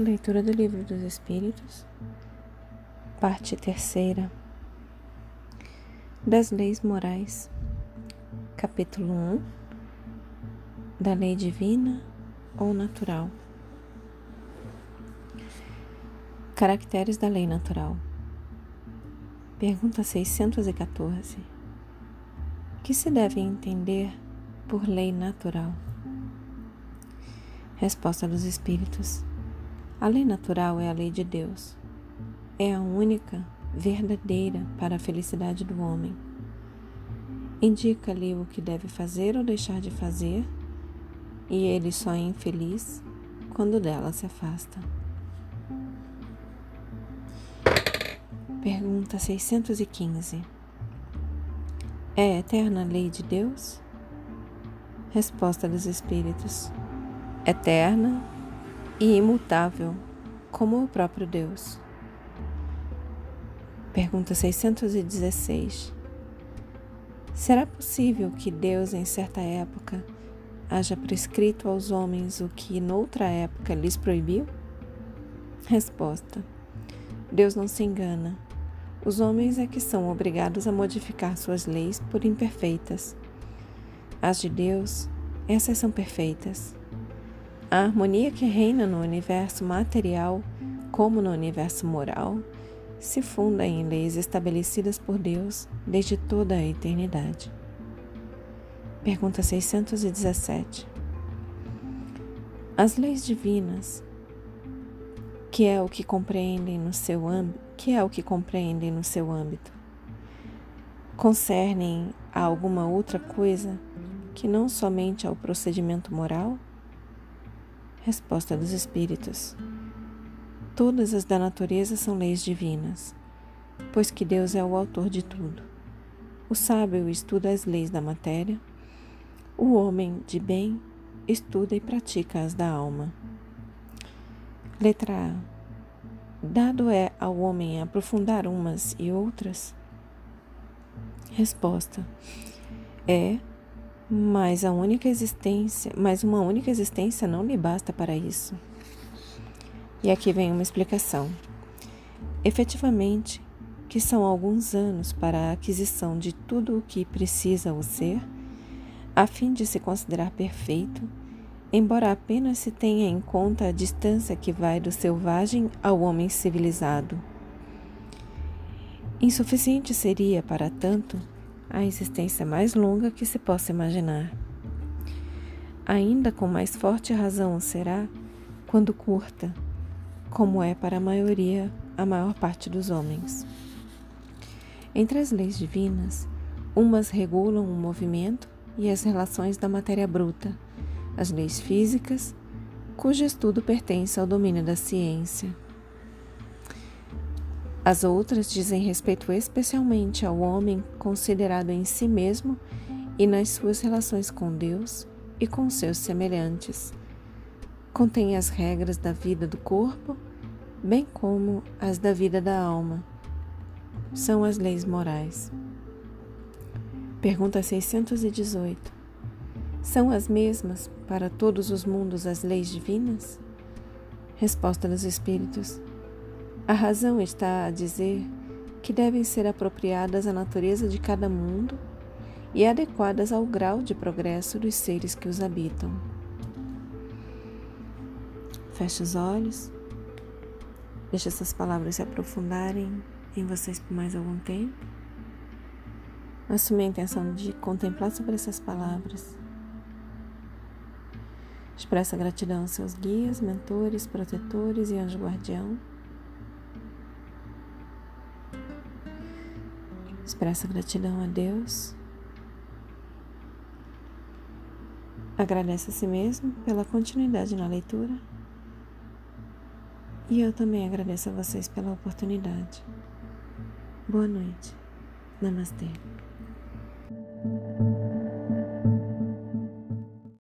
Leitura do Livro dos Espíritos, parte terceira das Leis Morais, capítulo 1 da Lei Divina ou Natural. Caracteres da Lei Natural. Pergunta 614. O que se deve entender por lei natural? Resposta dos Espíritos. A lei natural é a lei de Deus. É a única, verdadeira para a felicidade do homem. Indica-lhe o que deve fazer ou deixar de fazer, e ele só é infeliz quando dela se afasta. Pergunta 615. É eterna a lei de Deus? Resposta dos Espíritos: Eterna e imutável, como o próprio Deus. Pergunta 616. Será possível que Deus, em certa época, haja prescrito aos homens o que noutra época lhes proibiu? Resposta: Deus não se engana. Os homens é que são obrigados a modificar suas leis por imperfeitas. As de Deus, essas são perfeitas. A harmonia que reina no universo material, como no universo moral, se funda em leis estabelecidas por Deus desde toda a eternidade. Pergunta 617. As leis divinas, que é o que compreendem no seu âmbito, que é o que compreendem no seu âmbito, concernem a alguma outra coisa que não somente ao procedimento moral? Resposta dos Espíritos: Todas as da natureza são leis divinas, pois que Deus é o autor de tudo. O sábio estuda as leis da matéria, o homem de bem estuda e pratica as da alma. Letra A. Dado é ao homem aprofundar umas e outras? Resposta: É mas a única existência, mas uma única existência não lhe basta para isso. E aqui vem uma explicação. Efetivamente, que são alguns anos para a aquisição de tudo o que precisa o ser, a fim de se considerar perfeito, embora apenas se tenha em conta a distância que vai do selvagem ao homem civilizado. Insuficiente seria, para tanto, a existência mais longa que se possa imaginar. Ainda com mais forte razão será quando curta, como é para a maioria, a maior parte dos homens. Entre as leis divinas, umas regulam o movimento e as relações da matéria bruta, as leis físicas, cujo estudo pertence ao domínio da ciência. As outras dizem respeito especialmente ao homem considerado em si mesmo e nas suas relações com Deus e com seus semelhantes. Contém as regras da vida do corpo, bem como as da vida da alma. São as leis morais. Pergunta 618. São as mesmas para todos os mundos as leis divinas? Resposta dos Espíritos. A razão está a dizer que devem ser apropriadas à natureza de cada mundo e adequadas ao grau de progresso dos seres que os habitam. Feche os olhos, deixe essas palavras se aprofundarem em vocês por mais algum tempo. Assume a intenção de contemplar sobre essas palavras. Expressa gratidão aos seus guias, mentores, protetores e anjo guardião Expressa gratidão a Deus. Agradece a si mesmo pela continuidade na leitura. E eu também agradeço a vocês pela oportunidade. Boa noite. Namastê.